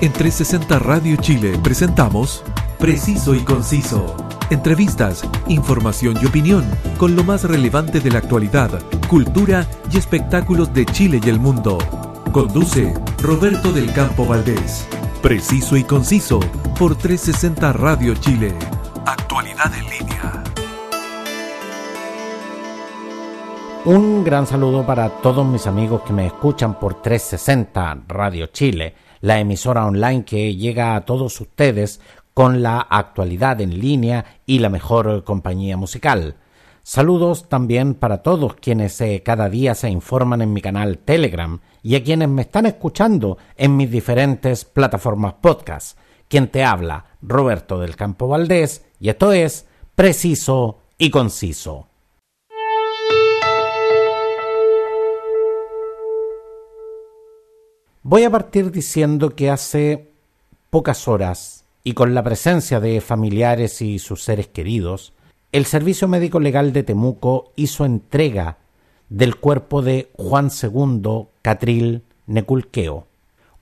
En 360 Radio Chile presentamos Preciso y Conciso. Entrevistas, información y opinión con lo más relevante de la actualidad, cultura y espectáculos de Chile y el mundo. Conduce Roberto del Campo Valdés. Preciso y Conciso por 360 Radio Chile. Actualidad en línea. Un gran saludo para todos mis amigos que me escuchan por 360 Radio Chile, la emisora online que llega a todos ustedes con la actualidad en línea y la mejor compañía musical. Saludos también para todos quienes eh, cada día se informan en mi canal Telegram y a quienes me están escuchando en mis diferentes plataformas podcast. Quien te habla, Roberto del Campo Valdés, y esto es Preciso y Conciso. Voy a partir diciendo que hace pocas horas y con la presencia de familiares y sus seres queridos, el Servicio Médico Legal de Temuco hizo entrega del cuerpo de Juan II Catril Neculqueo,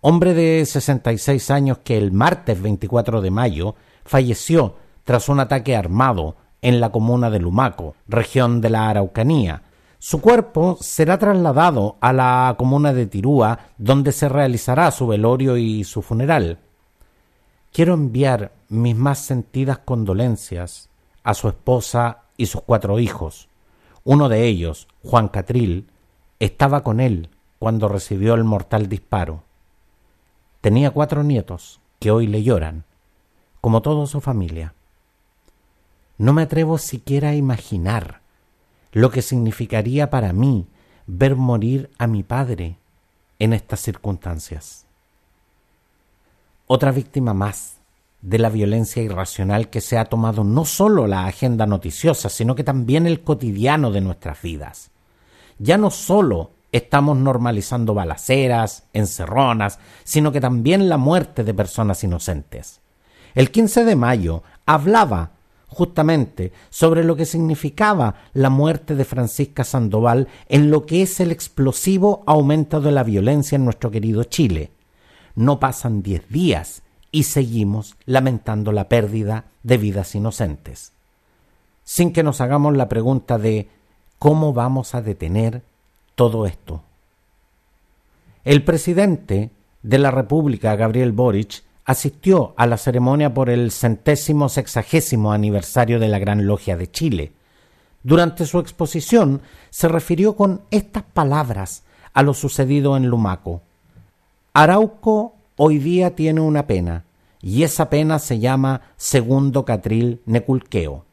hombre de 66 años que el martes 24 de mayo falleció tras un ataque armado en la comuna de Lumaco, región de la Araucanía, su cuerpo será trasladado a la comuna de Tirúa, donde se realizará su velorio y su funeral. Quiero enviar mis más sentidas condolencias a su esposa y sus cuatro hijos. Uno de ellos, Juan Catril, estaba con él cuando recibió el mortal disparo. Tenía cuatro nietos que hoy le lloran, como toda su familia. No me atrevo siquiera a imaginar lo que significaría para mí ver morir a mi padre en estas circunstancias. Otra víctima más de la violencia irracional que se ha tomado no solo la agenda noticiosa, sino que también el cotidiano de nuestras vidas. Ya no solo estamos normalizando balaceras, encerronas, sino que también la muerte de personas inocentes. El 15 de mayo hablaba justamente sobre lo que significaba la muerte de Francisca Sandoval en lo que es el explosivo aumento de la violencia en nuestro querido Chile. No pasan diez días y seguimos lamentando la pérdida de vidas inocentes. Sin que nos hagamos la pregunta de cómo vamos a detener todo esto. El presidente de la República, Gabriel Boric, asistió a la ceremonia por el centésimo sexagésimo aniversario de la Gran Logia de Chile. Durante su exposición se refirió con estas palabras a lo sucedido en Lumaco. Arauco hoy día tiene una pena, y esa pena se llama Segundo Catril Neculqueo.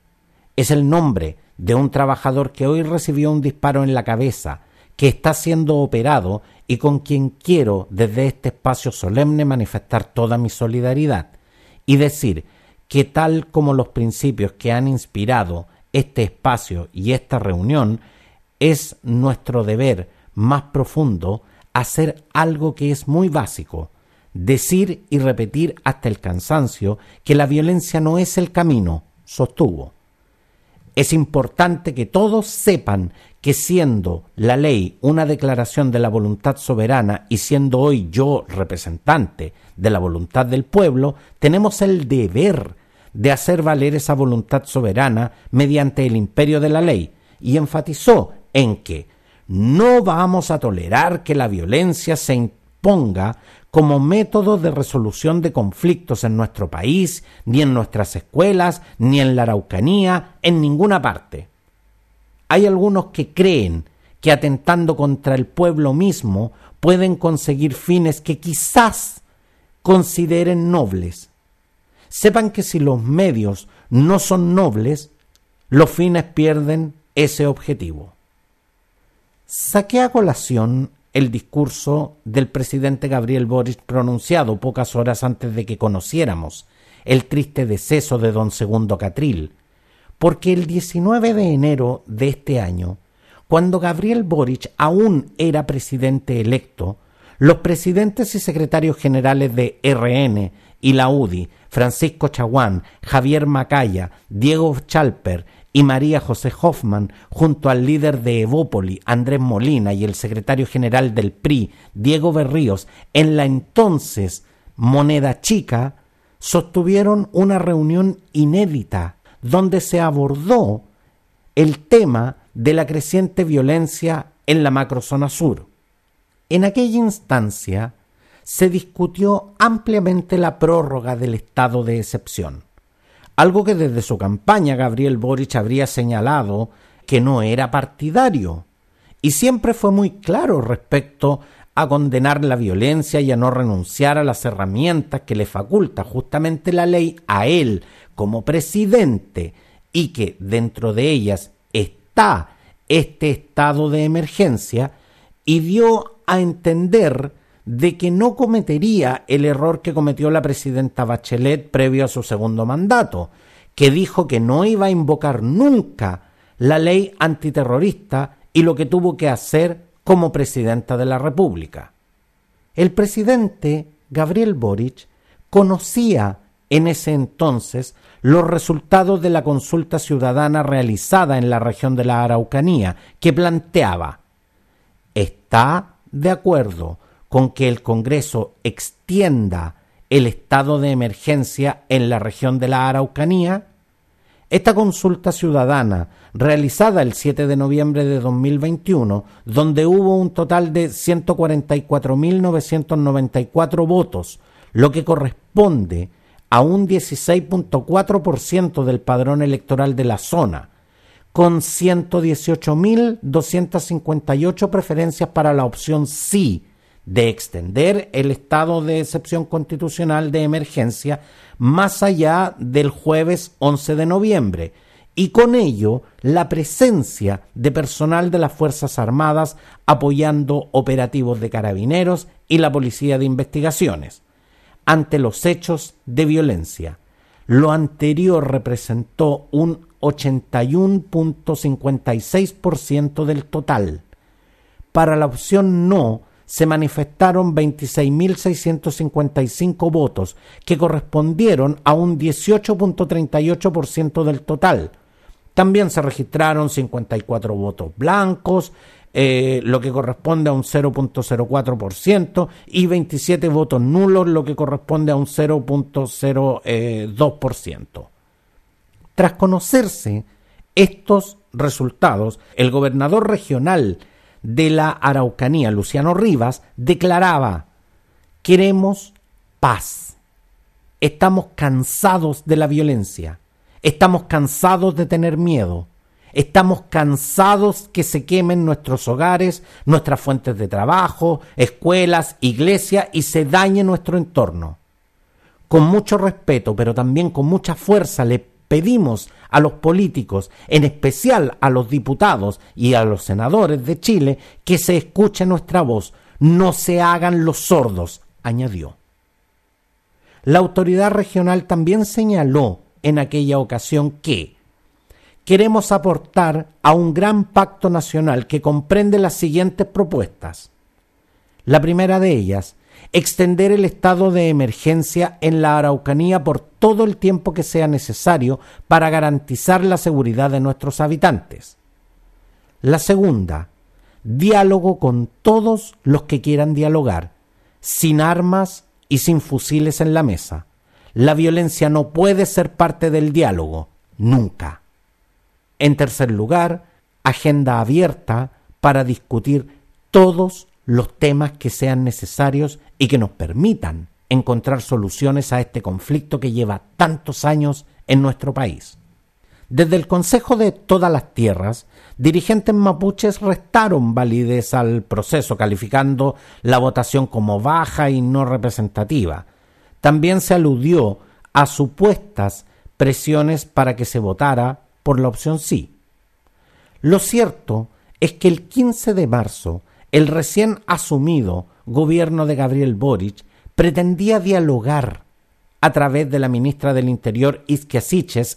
Es el nombre de un trabajador que hoy recibió un disparo en la cabeza, que está siendo operado y con quien quiero desde este espacio solemne manifestar toda mi solidaridad y decir que tal como los principios que han inspirado este espacio y esta reunión, es nuestro deber más profundo hacer algo que es muy básico, decir y repetir hasta el cansancio que la violencia no es el camino, sostuvo. Es importante que todos sepan que siendo la ley una declaración de la voluntad soberana y siendo hoy yo representante de la voluntad del pueblo, tenemos el deber de hacer valer esa voluntad soberana mediante el imperio de la ley, y enfatizó en que no vamos a tolerar que la violencia se imponga como método de resolución de conflictos en nuestro país, ni en nuestras escuelas, ni en la Araucanía, en ninguna parte. Hay algunos que creen que atentando contra el pueblo mismo pueden conseguir fines que quizás consideren nobles. Sepan que si los medios no son nobles, los fines pierden ese objetivo. Saqué a colación el discurso del presidente Gabriel Boric pronunciado pocas horas antes de que conociéramos el triste deceso de don Segundo Catril, porque el 19 de enero de este año, cuando Gabriel Boric aún era presidente electo, los presidentes y secretarios generales de RN y la UDI, Francisco Chaguán, Javier Macaya, Diego Chalper y María José Hoffman, junto al líder de Evópoli, Andrés Molina, y el secretario general del PRI, Diego Berríos, en la entonces Moneda Chica, sostuvieron una reunión inédita donde se abordó el tema de la creciente violencia en la macrozona sur. En aquella instancia se discutió ampliamente la prórroga del estado de excepción, algo que desde su campaña Gabriel Boric habría señalado que no era partidario, y siempre fue muy claro respecto a condenar la violencia y a no renunciar a las herramientas que le faculta justamente la ley a él como presidente y que dentro de ellas está este estado de emergencia y dio a entender de que no cometería el error que cometió la presidenta Bachelet previo a su segundo mandato, que dijo que no iba a invocar nunca la ley antiterrorista y lo que tuvo que hacer como presidenta de la República. El presidente Gabriel Boric conocía en ese entonces los resultados de la consulta ciudadana realizada en la región de la Araucanía, que planteaba ¿Está de acuerdo con que el Congreso extienda el estado de emergencia en la región de la Araucanía? Esta consulta ciudadana, realizada el 7 de noviembre de 2021, donde hubo un total de 144.994 votos, lo que corresponde a un 16.4% del padrón electoral de la zona, con 118.258 preferencias para la opción sí de extender el estado de excepción constitucional de emergencia más allá del jueves 11 de noviembre y con ello la presencia de personal de las Fuerzas Armadas apoyando operativos de carabineros y la Policía de Investigaciones ante los hechos de violencia. Lo anterior representó un 81.56% del total. Para la opción no, se manifestaron 26.655 votos, que correspondieron a un 18.38% del total. También se registraron 54 votos blancos, eh, lo que corresponde a un 0.04%, y 27 votos nulos, lo que corresponde a un 0.02%. Tras conocerse estos resultados, el gobernador regional de la Araucanía, Luciano Rivas, declaraba, queremos paz. Estamos cansados de la violencia. Estamos cansados de tener miedo. Estamos cansados que se quemen nuestros hogares, nuestras fuentes de trabajo, escuelas, iglesias y se dañe nuestro entorno. Con mucho respeto, pero también con mucha fuerza, le pedimos a los políticos, en especial a los diputados y a los senadores de Chile, que se escuche nuestra voz, no se hagan los sordos, añadió. La autoridad regional también señaló en aquella ocasión que queremos aportar a un gran pacto nacional que comprende las siguientes propuestas. La primera de ellas extender el estado de emergencia en la Araucanía por todo el tiempo que sea necesario para garantizar la seguridad de nuestros habitantes. La segunda, diálogo con todos los que quieran dialogar, sin armas y sin fusiles en la mesa. La violencia no puede ser parte del diálogo, nunca. En tercer lugar, agenda abierta para discutir todos los temas que sean necesarios y que nos permitan encontrar soluciones a este conflicto que lleva tantos años en nuestro país. Desde el Consejo de Todas las Tierras, dirigentes mapuches restaron validez al proceso, calificando la votación como baja y no representativa. También se aludió a supuestas presiones para que se votara por la opción sí. Lo cierto es que el 15 de marzo el recién asumido gobierno de Gabriel Boric pretendía dialogar a través de la ministra del Interior Isquia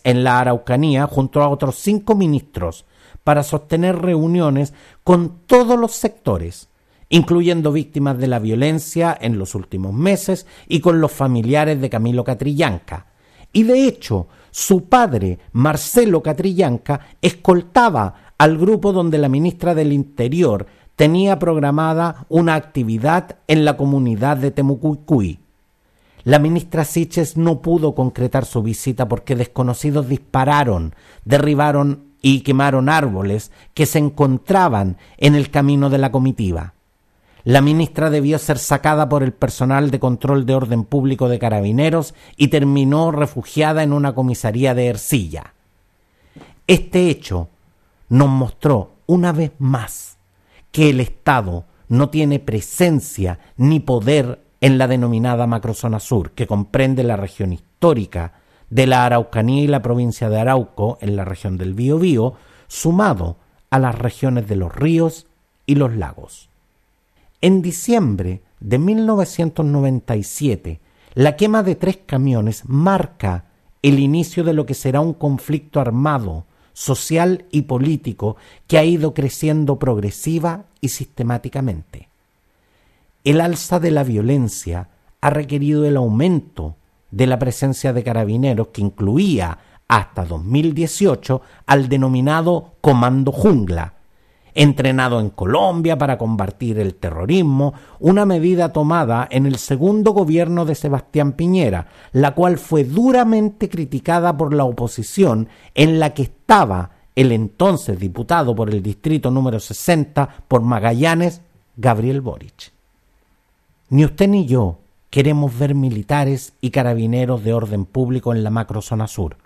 en la Araucanía junto a otros cinco ministros para sostener reuniones con todos los sectores, incluyendo víctimas de la violencia en los últimos meses y con los familiares de Camilo Catrillanca. Y de hecho, su padre, Marcelo Catrillanca, escoltaba al grupo donde la ministra del Interior tenía programada una actividad en la comunidad de Temucuicuy. La ministra Siches no pudo concretar su visita porque desconocidos dispararon, derribaron y quemaron árboles que se encontraban en el camino de la comitiva. La ministra debió ser sacada por el personal de control de orden público de carabineros y terminó refugiada en una comisaría de Ercilla. Este hecho nos mostró una vez más que el Estado no tiene presencia ni poder en la denominada macrozona sur, que comprende la región histórica de la Araucanía y la provincia de Arauco, en la región del Biobío, sumado a las regiones de los ríos y los lagos. En diciembre de 1997, la quema de tres camiones marca el inicio de lo que será un conflicto armado, social y político que ha ido creciendo progresiva y sistemáticamente. El alza de la violencia ha requerido el aumento de la presencia de carabineros que incluía hasta 2018 al denominado Comando Jungla, entrenado en Colombia para combatir el terrorismo, una medida tomada en el segundo gobierno de Sebastián Piñera, la cual fue duramente criticada por la oposición en la que estaba el entonces diputado por el distrito número 60 por Magallanes, Gabriel Boric. Ni usted ni yo queremos ver militares y carabineros de orden público en la macrozona sur.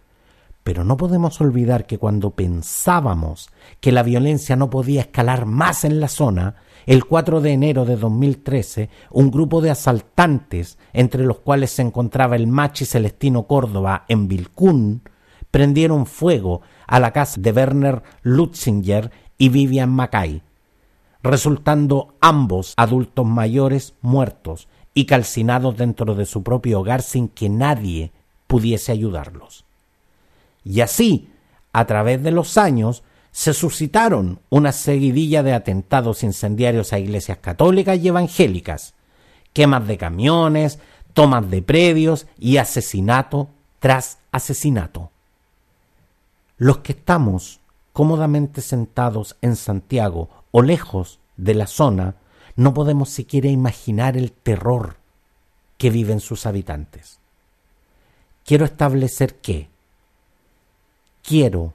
Pero no podemos olvidar que cuando pensábamos que la violencia no podía escalar más en la zona, el 4 de enero de 2013, un grupo de asaltantes, entre los cuales se encontraba el machi Celestino Córdoba en Vilcún, prendieron fuego a la casa de Werner Lutzinger y Vivian Mackay, resultando ambos adultos mayores muertos y calcinados dentro de su propio hogar sin que nadie pudiese ayudarlos. Y así, a través de los años, se suscitaron una seguidilla de atentados incendiarios a iglesias católicas y evangélicas, quemas de camiones, tomas de predios y asesinato tras asesinato. Los que estamos cómodamente sentados en Santiago o lejos de la zona, no podemos siquiera imaginar el terror que viven sus habitantes. Quiero establecer que quiero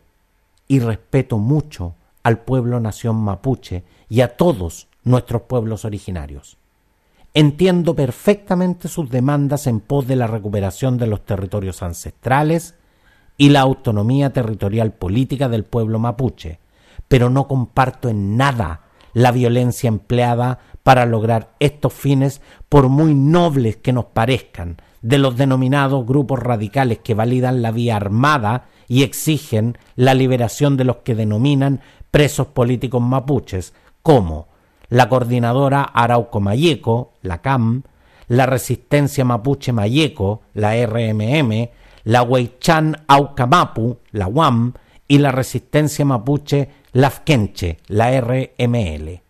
y respeto mucho al pueblo nación mapuche y a todos nuestros pueblos originarios. Entiendo perfectamente sus demandas en pos de la recuperación de los territorios ancestrales y la autonomía territorial política del pueblo mapuche, pero no comparto en nada la violencia empleada para lograr estos fines, por muy nobles que nos parezcan, de los denominados grupos radicales que validan la vía armada y exigen la liberación de los que denominan presos políticos mapuches, como la coordinadora Arauco Mayeco, la CAM, la Resistencia Mapuche Mayeco, la RMM, la Huaychan Aucamapu, la UAM, y la Resistencia Mapuche Lafkenche, la RML.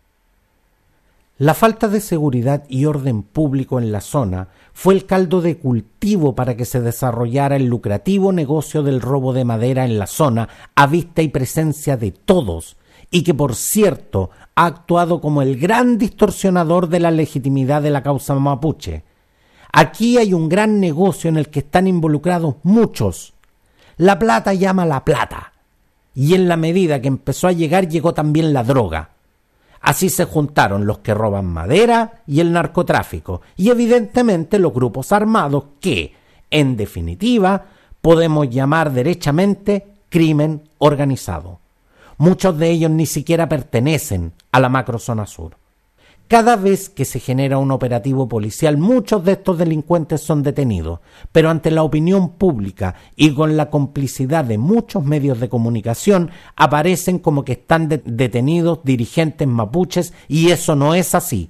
La falta de seguridad y orden público en la zona fue el caldo de cultivo para que se desarrollara el lucrativo negocio del robo de madera en la zona a vista y presencia de todos, y que por cierto ha actuado como el gran distorsionador de la legitimidad de la causa mapuche. Aquí hay un gran negocio en el que están involucrados muchos. La plata llama la plata. Y en la medida que empezó a llegar llegó también la droga. Así se juntaron los que roban madera y el narcotráfico, y evidentemente los grupos armados que, en definitiva, podemos llamar derechamente crimen organizado. Muchos de ellos ni siquiera pertenecen a la macrozona sur. Cada vez que se genera un operativo policial, muchos de estos delincuentes son detenidos, pero ante la opinión pública y con la complicidad de muchos medios de comunicación, aparecen como que están detenidos dirigentes mapuches y eso no es así.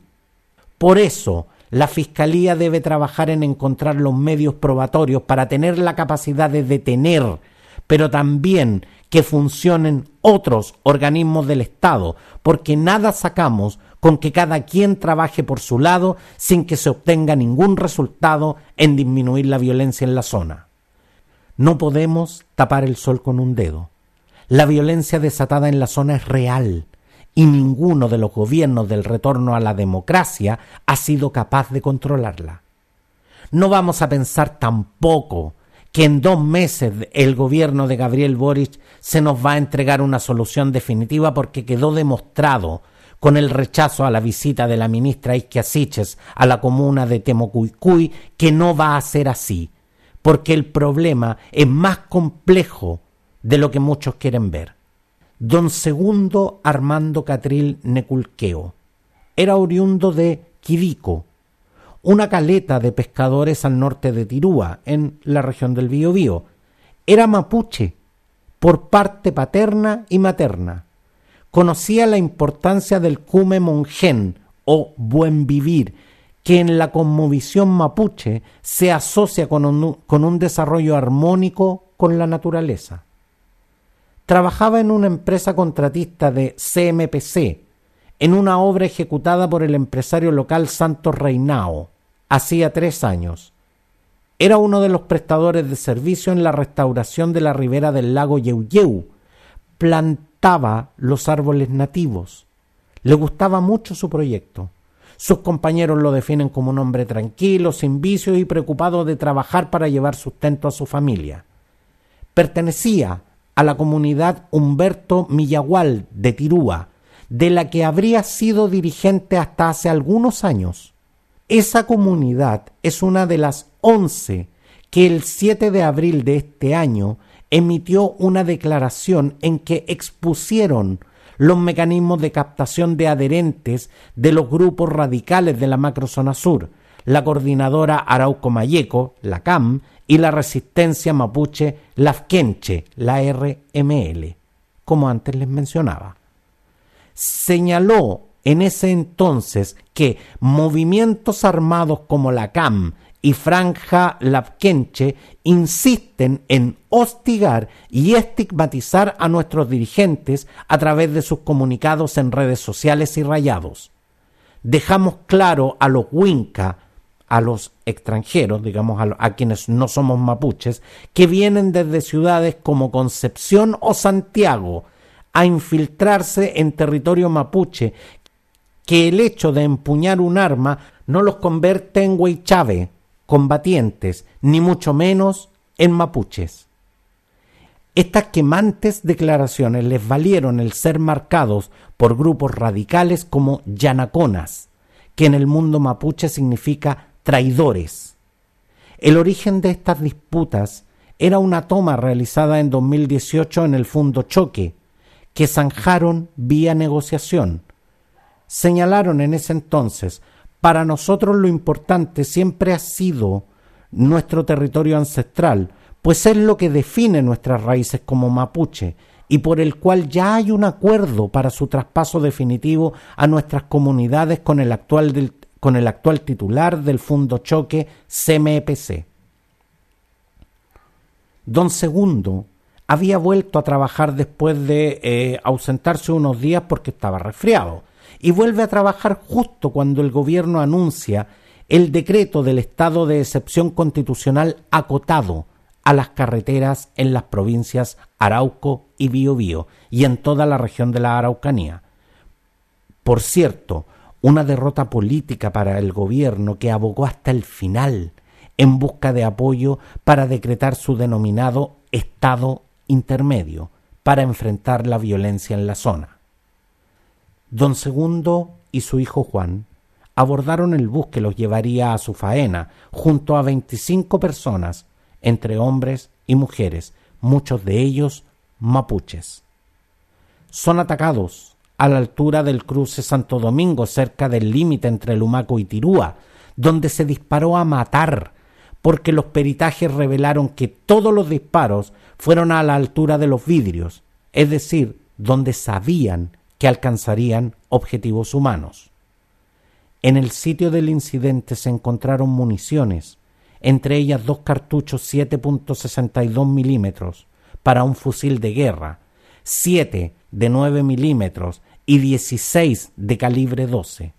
Por eso, la Fiscalía debe trabajar en encontrar los medios probatorios para tener la capacidad de detener, pero también que funcionen otros organismos del Estado, porque nada sacamos con que cada quien trabaje por su lado sin que se obtenga ningún resultado en disminuir la violencia en la zona. No podemos tapar el sol con un dedo. La violencia desatada en la zona es real y ninguno de los gobiernos del retorno a la democracia ha sido capaz de controlarla. No vamos a pensar tampoco que en dos meses el gobierno de Gabriel Boric se nos va a entregar una solución definitiva porque quedó demostrado con el rechazo a la visita de la ministra Isquia Siches a la comuna de Temocuycuy que no va a ser así, porque el problema es más complejo de lo que muchos quieren ver. Don Segundo Armando Catril Neculqueo era oriundo de Quidico, una caleta de pescadores al norte de Tirúa, en la región del Biobío. Era mapuche, por parte paterna y materna. Conocía la importancia del cume monjen o buen vivir, que en la conmovisión mapuche se asocia con un, con un desarrollo armónico con la naturaleza. Trabajaba en una empresa contratista de CMPC, en una obra ejecutada por el empresario local Santos Reinao, hacía tres años. Era uno de los prestadores de servicio en la restauración de la ribera del lago Yeuyeu. Plantaba los árboles nativos. Le gustaba mucho su proyecto. Sus compañeros lo definen como un hombre tranquilo, sin vicios y preocupado de trabajar para llevar sustento a su familia. Pertenecía a la comunidad Humberto Millagual de Tirúa, de la que habría sido dirigente hasta hace algunos años. Esa comunidad es una de las once que el 7 de abril de este año emitió una declaración en que expusieron los mecanismos de captación de adherentes de los grupos radicales de la macrozona sur, la coordinadora Arauco Mayeco, la CAM, y la resistencia mapuche Lafkenche, la RML, como antes les mencionaba señaló en ese entonces que movimientos armados como la CAM y Franja Lapkenche insisten en hostigar y estigmatizar a nuestros dirigentes a través de sus comunicados en redes sociales y rayados. Dejamos claro a los Winca, a los extranjeros, digamos a, a quienes no somos mapuches, que vienen desde ciudades como Concepción o Santiago, a infiltrarse en territorio mapuche, que el hecho de empuñar un arma no los convierte en huaychave, combatientes, ni mucho menos en mapuches. Estas quemantes declaraciones les valieron el ser marcados por grupos radicales como yanaconas, que en el mundo mapuche significa traidores. El origen de estas disputas era una toma realizada en 2018 en el Fundo Choque, que zanjaron vía negociación. Señalaron en ese entonces, para nosotros lo importante siempre ha sido nuestro territorio ancestral, pues es lo que define nuestras raíces como mapuche y por el cual ya hay un acuerdo para su traspaso definitivo a nuestras comunidades con el actual, con el actual titular del Fundo Choque CMPC. Don Segundo había vuelto a trabajar después de eh, ausentarse unos días porque estaba resfriado. Y vuelve a trabajar justo cuando el gobierno anuncia el decreto del estado de excepción constitucional acotado a las carreteras en las provincias Arauco y Biobío y en toda la región de la Araucanía. Por cierto, una derrota política para el gobierno que abogó hasta el final en busca de apoyo para decretar su denominado Estado intermedio para enfrentar la violencia en la zona. Don Segundo y su hijo Juan abordaron el bus que los llevaría a su faena junto a veinticinco personas, entre hombres y mujeres, muchos de ellos mapuches. Son atacados a la altura del cruce Santo Domingo, cerca del límite entre Lumaco y Tirúa, donde se disparó a matar porque los peritajes revelaron que todos los disparos fueron a la altura de los vidrios, es decir, donde sabían que alcanzarían objetivos humanos. En el sitio del incidente se encontraron municiones, entre ellas dos cartuchos 7.62 milímetros para un fusil de guerra, siete de 9 milímetros y 16 de calibre 12.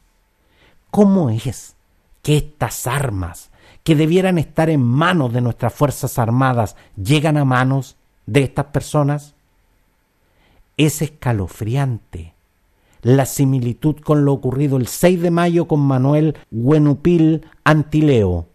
¿Cómo es que estas armas que debieran estar en manos de nuestras Fuerzas Armadas llegan a manos de estas personas? Es escalofriante la similitud con lo ocurrido el 6 de mayo con Manuel Huenupil Antileo,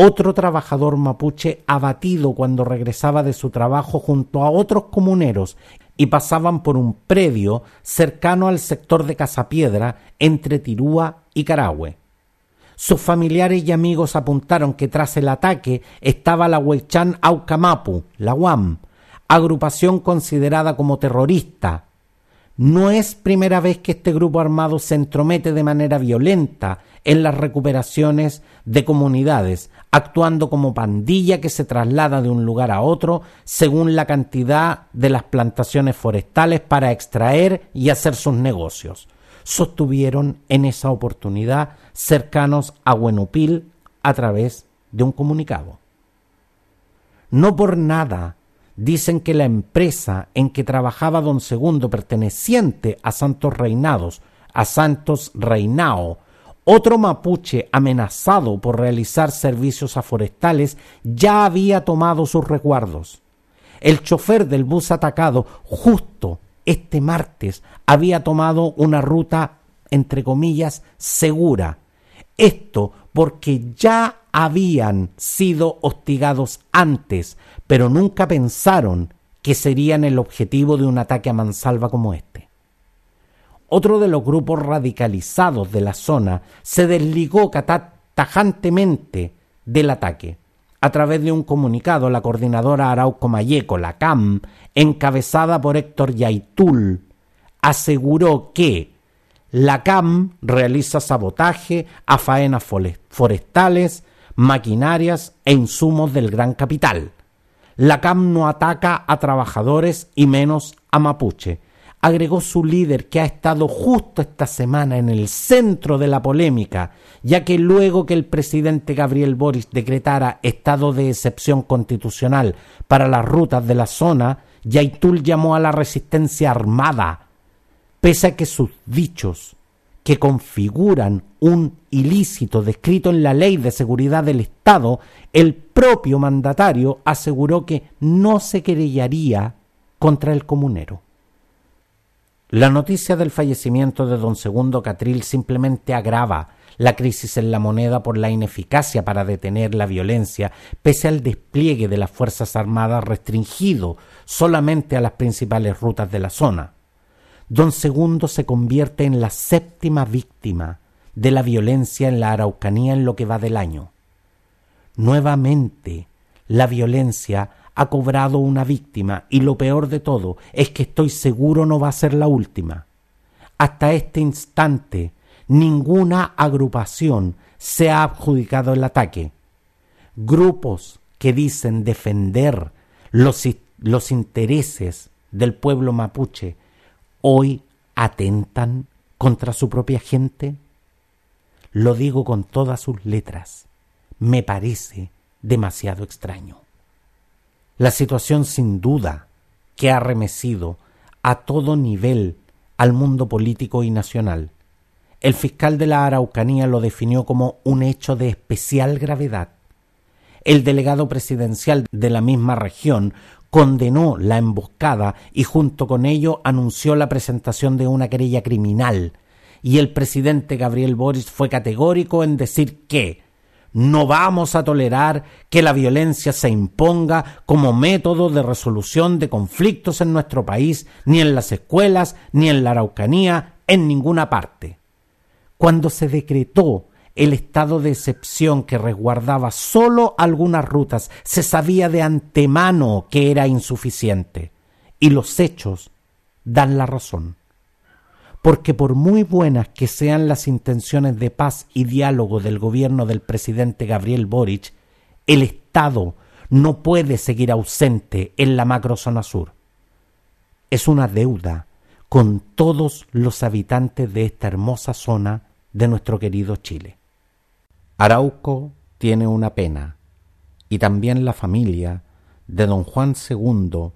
otro trabajador mapuche abatido cuando regresaba de su trabajo junto a otros comuneros y pasaban por un predio cercano al sector de Casapiedra entre Tirúa y Carahue. Sus familiares y amigos apuntaron que tras el ataque estaba la Huaychán Aucamapu, la UAM, agrupación considerada como terrorista. No es primera vez que este grupo armado se entromete de manera violenta en las recuperaciones de comunidades, actuando como pandilla que se traslada de un lugar a otro según la cantidad de las plantaciones forestales para extraer y hacer sus negocios. Sostuvieron en esa oportunidad cercanos a Huenupil a través de un comunicado. No por nada dicen que la empresa en que trabajaba don Segundo perteneciente a Santos Reinados, a Santos Reinao, otro mapuche amenazado por realizar servicios aforestales ya había tomado sus resguardos. El chofer del bus atacado justo este martes había tomado una ruta, entre comillas, segura. Esto porque ya habían sido hostigados antes, pero nunca pensaron que serían el objetivo de un ataque a mansalva como este. Otro de los grupos radicalizados de la zona se desligó tajantemente del ataque. A través de un comunicado, la coordinadora Arauco Mayeco, la CAM, encabezada por Héctor Yaitul, aseguró que la CAM realiza sabotaje a faenas forestales, maquinarias e insumos del gran capital. La CAM no ataca a trabajadores y menos a mapuche agregó su líder que ha estado justo esta semana en el centro de la polémica, ya que luego que el presidente Gabriel Boris decretara estado de excepción constitucional para las rutas de la zona, Yaitul llamó a la resistencia armada, pese a que sus dichos, que configuran un ilícito descrito en la ley de seguridad del Estado, el propio mandatario aseguró que no se querellaría contra el comunero. La noticia del fallecimiento de don Segundo Catril simplemente agrava la crisis en la moneda por la ineficacia para detener la violencia, pese al despliegue de las Fuerzas Armadas restringido solamente a las principales rutas de la zona. Don Segundo se convierte en la séptima víctima de la violencia en la Araucanía en lo que va del año. Nuevamente, la violencia ha cobrado una víctima y lo peor de todo es que estoy seguro no va a ser la última. Hasta este instante ninguna agrupación se ha adjudicado el ataque. Grupos que dicen defender los, los intereses del pueblo mapuche hoy atentan contra su propia gente. Lo digo con todas sus letras. Me parece demasiado extraño. La situación sin duda que ha remecido a todo nivel al mundo político y nacional. El fiscal de la Araucanía lo definió como un hecho de especial gravedad. El delegado presidencial de la misma región condenó la emboscada y junto con ello anunció la presentación de una querella criminal. Y el presidente Gabriel Boris fue categórico en decir que no vamos a tolerar que la violencia se imponga como método de resolución de conflictos en nuestro país, ni en las escuelas, ni en la Araucanía, en ninguna parte. Cuando se decretó el estado de excepción que resguardaba sólo algunas rutas, se sabía de antemano que era insuficiente, y los hechos dan la razón porque por muy buenas que sean las intenciones de paz y diálogo del gobierno del presidente Gabriel Boric, el Estado no puede seguir ausente en la macrozona sur. Es una deuda con todos los habitantes de esta hermosa zona de nuestro querido Chile. Arauco tiene una pena, y también la familia de don Juan II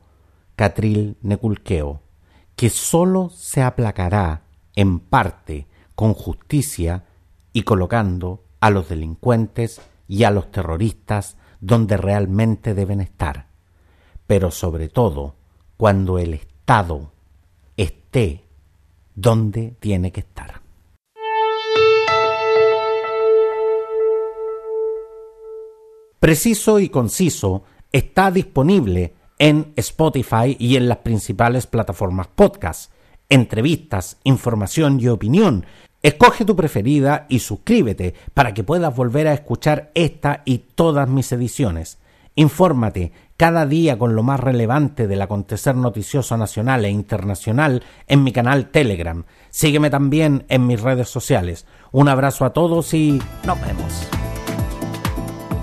Catril Neculqueo, que sólo se aplacará en parte con justicia y colocando a los delincuentes y a los terroristas donde realmente deben estar, pero sobre todo cuando el Estado esté donde tiene que estar. Preciso y conciso está disponible en Spotify y en las principales plataformas podcast. Entrevistas, información y opinión. Escoge tu preferida y suscríbete para que puedas volver a escuchar esta y todas mis ediciones. Infórmate cada día con lo más relevante del acontecer noticioso nacional e internacional en mi canal Telegram. Sígueme también en mis redes sociales. Un abrazo a todos y nos vemos